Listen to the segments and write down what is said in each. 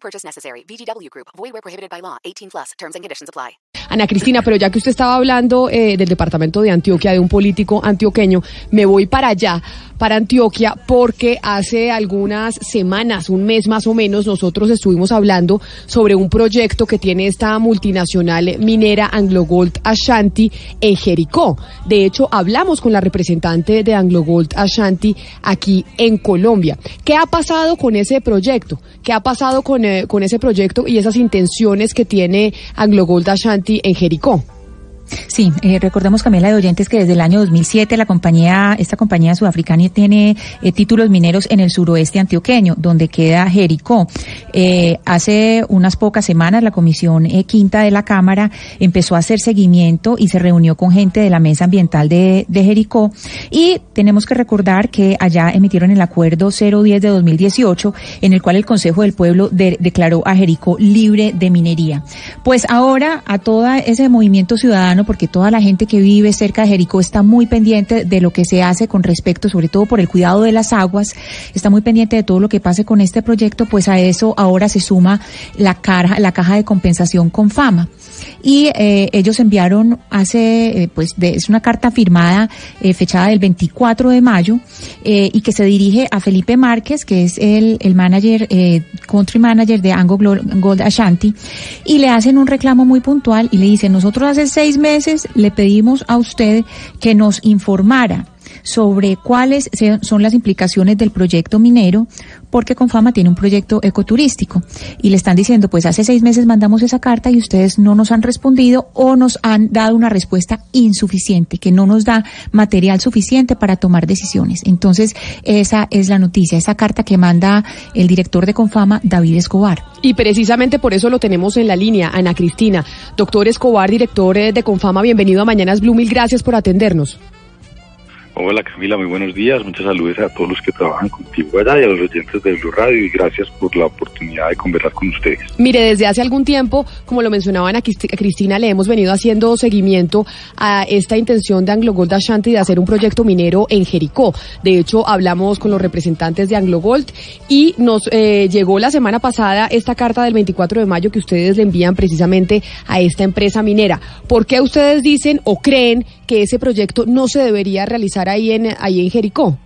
Purchase necessary. VGW Group. Void where prohibited by law. 18 plus. Terms and conditions apply. Ana Cristina, pero ya que usted estaba hablando eh, del departamento de Antioquia, de un político antioqueño, me voy para allá, para Antioquia, porque hace algunas semanas, un mes más o menos, nosotros estuvimos hablando sobre un proyecto que tiene esta multinacional minera Anglo Gold Ashanti en Jericó. De hecho, hablamos con la representante de Anglo Gold Ashanti aquí en Colombia. ¿Qué ha pasado con ese proyecto? ¿Qué ha pasado con, eh, con ese proyecto y esas intenciones que tiene Anglo Gold Ashanti en Jericó? Sí, eh, recordemos Camila de oyentes que desde el año 2007 la compañía, esta compañía sudafricana tiene eh, títulos mineros en el suroeste antioqueño, donde queda Jericó. Eh, hace unas pocas semanas la comisión eh, quinta de la Cámara empezó a hacer seguimiento y se reunió con gente de la mesa ambiental de, de Jericó y tenemos que recordar que allá emitieron el acuerdo 010 de 2018 en el cual el Consejo del Pueblo de- declaró a Jericó libre de minería. Pues ahora a todo ese movimiento ciudadano porque toda la gente que vive cerca de Jericó está muy pendiente de lo que se hace con respecto, sobre todo por el cuidado de las aguas, está muy pendiente de todo lo que pase con este proyecto, pues a eso ahora se suma la, la caja de compensación con fama. Y eh, ellos enviaron hace, eh, pues de- es una carta firmada, eh, fechada del 24 de mayo, eh, y que se dirige a Felipe Márquez, que es el, el manager, eh, country manager de Ango Gold Ashanti, y le hacen un reclamo muy puntual y le dicen, nosotros hace seis meses le pedimos a usted que nos informara sobre cuáles son las implicaciones del proyecto minero, porque Confama tiene un proyecto ecoturístico. Y le están diciendo, pues hace seis meses mandamos esa carta y ustedes no nos han respondido o nos han dado una respuesta insuficiente, que no nos da material suficiente para tomar decisiones. Entonces, esa es la noticia, esa carta que manda el director de Confama, David Escobar. Y precisamente por eso lo tenemos en la línea, Ana Cristina. Doctor Escobar, director eh, de Confama, bienvenido a Mañanas Blue, mil gracias por atendernos. Hola Camila, muy buenos días. Muchas saludos a todos los que trabajan contigo allá y a los oyentes de Blue Radio y gracias por la oportunidad de conversar con ustedes. Mire, desde hace algún tiempo, como lo mencionaba Ana Cristi- Cristina, le hemos venido haciendo seguimiento a esta intención de Anglo Gold Ashanti de hacer un proyecto minero en Jericó. De hecho, hablamos con los representantes de Anglo Gold y nos eh, llegó la semana pasada esta carta del 24 de mayo que ustedes le envían precisamente a esta empresa minera. ¿Por qué ustedes dicen o creen que ese proyecto no se debería realizar ahí en, ahí en Jericó?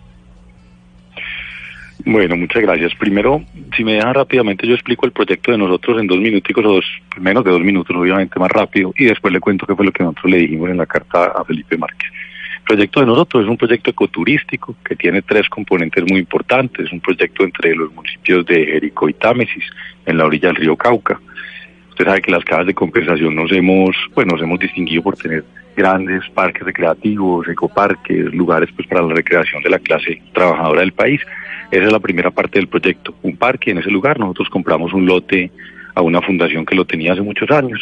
Bueno, muchas gracias. Primero, si me dejan rápidamente, yo explico el proyecto de nosotros en dos minuticos o dos, menos de dos minutos, obviamente más rápido, y después le cuento qué fue lo que nosotros le dijimos en la carta a Felipe Márquez. El proyecto de nosotros es un proyecto ecoturístico que tiene tres componentes muy importantes. Es un proyecto entre los municipios de Jericó y Támesis, en la orilla del río Cauca. Usted sabe que las cajas de compensación nos hemos, bueno, nos hemos distinguido por tener grandes parques recreativos, ecoparques, lugares pues para la recreación de la clase trabajadora del país. Esa es la primera parte del proyecto. Un parque en ese lugar. Nosotros compramos un lote a una fundación que lo tenía hace muchos años,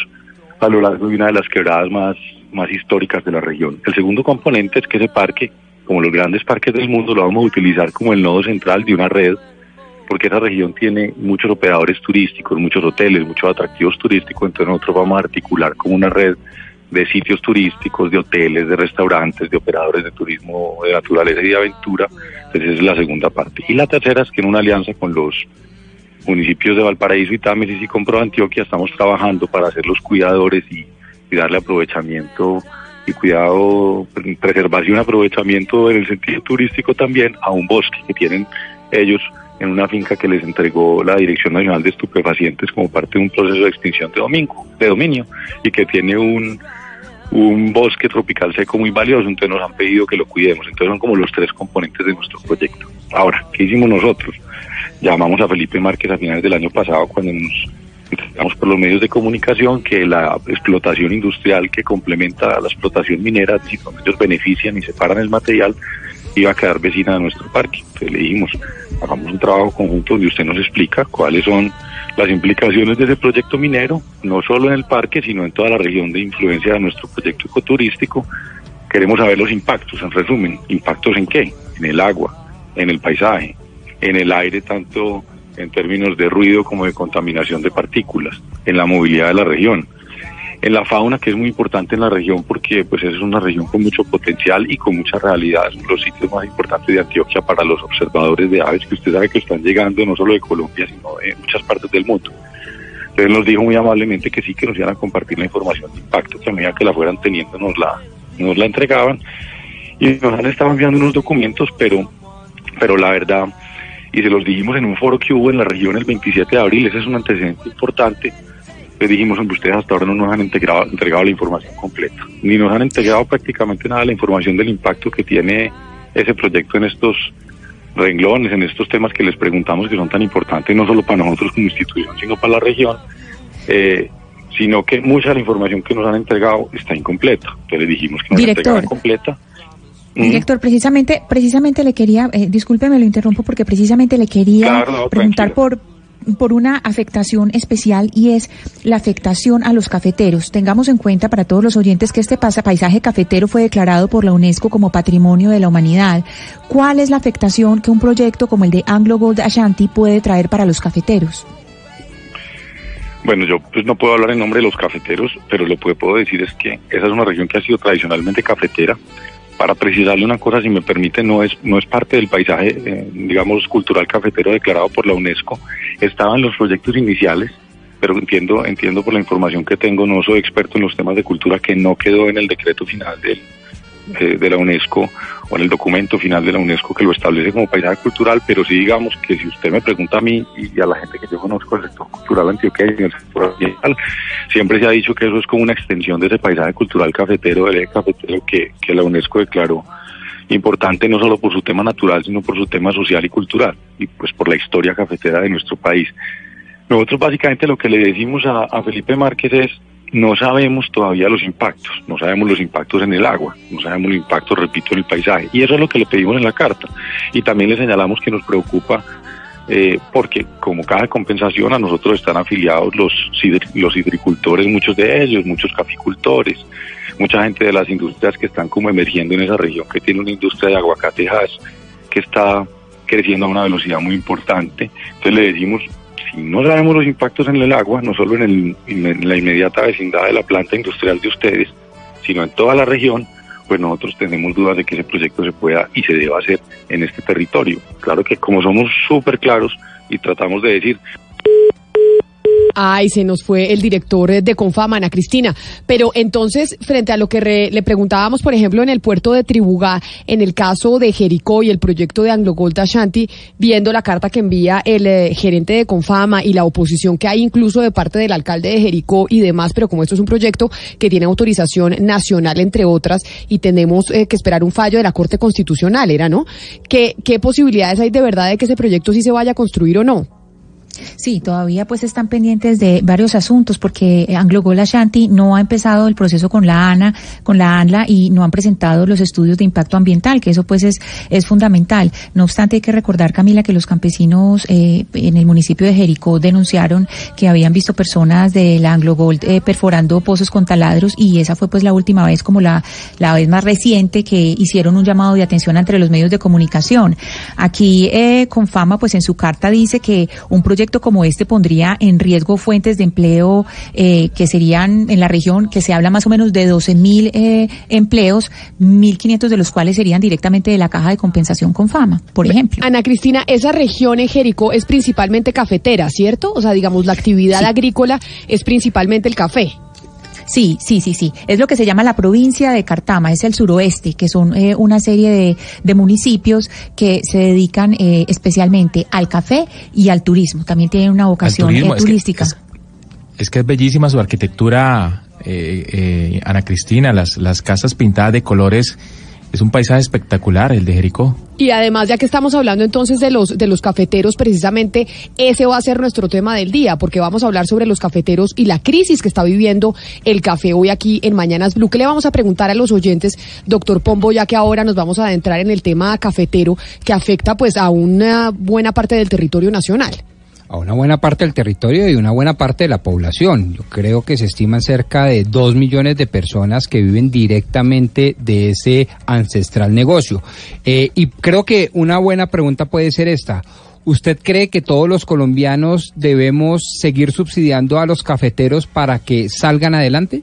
a lo largo de una de las quebradas más, más históricas de la región. El segundo componente es que ese parque, como los grandes parques del mundo, lo vamos a utilizar como el nodo central de una red porque esa región tiene muchos operadores turísticos, muchos hoteles, muchos atractivos turísticos, entonces nosotros vamos a articular como una red de sitios turísticos, de hoteles, de restaurantes, de operadores de turismo de naturaleza y de aventura, entonces esa es la segunda parte. Y la tercera es que en una alianza con los municipios de Valparaíso y Támesis y con Pro Antioquia estamos trabajando para ser los cuidadores y, y darle aprovechamiento y cuidado, preservación, aprovechamiento en el sentido turístico también a un bosque que tienen ellos en una finca que les entregó la Dirección Nacional de Estupefacientes como parte de un proceso de extinción de, domingo, de dominio y que tiene un, un bosque tropical seco muy valioso, entonces nos han pedido que lo cuidemos. Entonces son como los tres componentes de nuestro proyecto. Ahora, ¿qué hicimos nosotros? Llamamos a Felipe Márquez a finales del año pasado cuando nos enteramos por los medios de comunicación que la explotación industrial que complementa a la explotación minera, donde ellos benefician y separan el material, iba a quedar vecina de nuestro parque. Entonces le dijimos, hagamos un trabajo conjunto donde usted nos explica cuáles son las implicaciones de ese proyecto minero, no solo en el parque, sino en toda la región de influencia de nuestro proyecto ecoturístico. Queremos saber los impactos, en resumen, impactos en qué? En el agua, en el paisaje, en el aire, tanto en términos de ruido como de contaminación de partículas, en la movilidad de la región en la fauna, que es muy importante en la región porque pues es una región con mucho potencial y con mucha realidad. Es uno de los sitios más importantes de Antioquia para los observadores de aves que usted sabe que están llegando no solo de Colombia, sino de muchas partes del mundo. Entonces nos dijo muy amablemente que sí, que nos iban a compartir la información de impacto, que a medida que la fueran teniendo nos la, nos la entregaban. Y nos han estado enviando unos documentos, pero, pero la verdad, y se los dijimos en un foro que hubo en la región el 27 de abril, ese es un antecedente importante, le dijimos, que ustedes hasta ahora no nos han entregado, entregado la información completa, ni nos han entregado prácticamente nada de la información del impacto que tiene ese proyecto en estos renglones, en estos temas que les preguntamos que son tan importantes, no solo para nosotros como institución, sino para la región, eh, sino que mucha de la información que nos han entregado está incompleta. Entonces le dijimos que nos entregaran completa. Director, precisamente, precisamente le quería, eh, discúlpeme, lo interrumpo porque precisamente le quería preguntar por por una afectación especial y es la afectación a los cafeteros. Tengamos en cuenta para todos los oyentes que este paisaje cafetero fue declarado por la UNESCO como Patrimonio de la Humanidad. ¿Cuál es la afectación que un proyecto como el de Anglo Gold Ashanti puede traer para los cafeteros? Bueno, yo pues no puedo hablar en nombre de los cafeteros, pero lo que puedo decir es que esa es una región que ha sido tradicionalmente cafetera para precisarle una cosa, si me permite, no es, no es parte del paisaje, eh, digamos, cultural cafetero declarado por la UNESCO. Estaba en los proyectos iniciales, pero entiendo, entiendo por la información que tengo, no soy experto en los temas de cultura, que no quedó en el decreto final del, eh, de la UNESCO o en el documento final de la UNESCO que lo establece como paisaje cultural, pero sí digamos que si usted me pregunta a mí y a la gente que yo conozco del sector cultural antioqueño, el sector ambiental, siempre se ha dicho que eso es como una extensión de ese paisaje cultural cafetero, del eje cafetero que, la UNESCO declaró importante no solo por su tema natural, sino por su tema social y cultural, y pues por la historia cafetera de nuestro país. Nosotros básicamente lo que le decimos a Felipe Márquez es, no sabemos todavía los impactos, no sabemos los impactos en el agua, no sabemos los impactos, repito, en el paisaje. Y eso es lo que le pedimos en la carta. Y también le señalamos que nos preocupa eh, porque como caja de compensación a nosotros están afiliados los, los hidricultores, muchos de ellos, muchos caficultores, mucha gente de las industrias que están como emergiendo en esa región, que tiene una industria de aguacatejas que está creciendo a una velocidad muy importante. Entonces le decimos, si no sabemos los impactos en el agua, no solo en, la inmediata vecindad de la planta industrial de ustedes, sino en toda la región, pues nosotros tenemos dudas de que ese proyecto se pueda y se deba hacer en este territorio. Claro que como somos súper claros y tratamos de decir, Ay, se nos fue el director de Confama, Ana Cristina. Pero entonces, frente a lo que le preguntábamos, por ejemplo, en el puerto de Tribugá, en el caso de Jericó y el proyecto de Anglo Gold Ashanti, viendo la carta que envía el eh, gerente de Confama y la oposición que hay incluso de parte del alcalde de Jericó y demás, pero como esto es un proyecto que tiene autorización nacional, entre otras, y tenemos eh, que esperar un fallo de la Corte Constitucional, ¿era, no? ¿Qué, ¿Qué posibilidades hay de verdad de que ese proyecto sí se vaya a construir o no? Sí, todavía pues están pendientes de varios asuntos porque Anglo Gold Ashanti no ha empezado el proceso con la ANA, con la ANLA y no han presentado los estudios de impacto ambiental, que eso pues es, es fundamental. No obstante, hay que recordar, Camila, que los campesinos eh, en el municipio de Jericó denunciaron que habían visto personas de la Anglo Gold eh, perforando pozos con taladros y esa fue pues la última vez, como la, la vez más reciente que hicieron un llamado de atención entre los medios de comunicación. Aquí, eh, con fama, pues en su carta dice que un proyecto como este pondría en riesgo fuentes de empleo eh, que serían en la región, que se habla más o menos de 12 mil eh, empleos, 1.500 de los cuales serían directamente de la caja de compensación con fama, por ejemplo. Ana Cristina, esa región en Jericó es principalmente cafetera, ¿cierto? O sea, digamos, la actividad agrícola es principalmente el café. Sí, sí, sí, sí. Es lo que se llama la provincia de Cartama, es el suroeste, que son eh, una serie de, de, municipios que se dedican eh, especialmente al café y al turismo. También tienen una vocación eh, turística. Es que, es, bellísima su arquitectura, Ana Cristina, las, las casas pintadas de colores. Es un paisaje espectacular el de Jericó. Y además, ya que estamos hablando entonces de los, de los cafeteros, precisamente ese va a ser nuestro tema del día, porque vamos a hablar sobre los cafeteros y la crisis que está viviendo el café hoy aquí en Mañanas Blue. ¿Qué le vamos a preguntar a los oyentes, doctor Pombo, ya que ahora nos vamos a adentrar en el tema cafetero que afecta pues a una buena parte del territorio nacional? A una buena parte del territorio y una buena parte de la población. Yo creo que se estiman cerca de dos millones de personas que viven directamente de ese ancestral negocio. Eh, y creo que una buena pregunta puede ser esta. ¿Usted cree que todos los colombianos debemos seguir subsidiando a los cafeteros para que salgan adelante?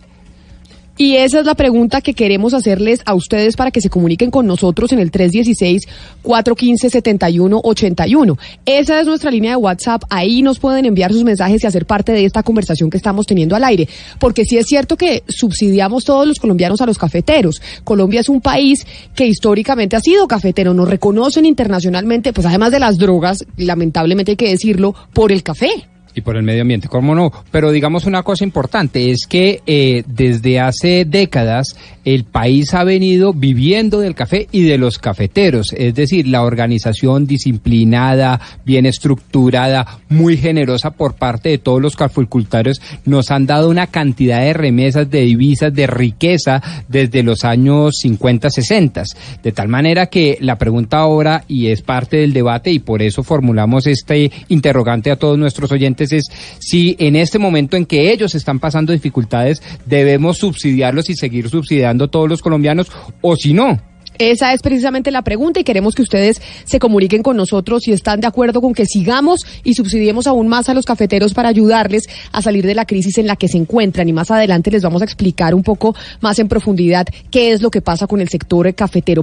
Y esa es la pregunta que queremos hacerles a ustedes para que se comuniquen con nosotros en el 316-415-7181. Esa es nuestra línea de WhatsApp. Ahí nos pueden enviar sus mensajes y hacer parte de esta conversación que estamos teniendo al aire. Porque sí es cierto que subsidiamos todos los colombianos a los cafeteros. Colombia es un país que históricamente ha sido cafetero. Nos reconocen internacionalmente, pues además de las drogas, lamentablemente hay que decirlo, por el café. Y por el medio ambiente, ¿cómo no? Pero digamos una cosa importante, es que eh, desde hace décadas el país ha venido viviendo del café y de los cafeteros, es decir, la organización disciplinada, bien estructurada, muy generosa por parte de todos los caficultores, nos han dado una cantidad de remesas, de divisas, de riqueza desde los años 50, 60. De tal manera que la pregunta ahora, y es parte del debate, y por eso formulamos este interrogante a todos nuestros oyentes, es si en este momento en que ellos están pasando dificultades debemos subsidiarlos y seguir subsidiando todos los colombianos o si no. Esa es precisamente la pregunta y queremos que ustedes se comuniquen con nosotros si están de acuerdo con que sigamos y subsidiemos aún más a los cafeteros para ayudarles a salir de la crisis en la que se encuentran. Y más adelante les vamos a explicar un poco más en profundidad qué es lo que pasa con el sector cafetero.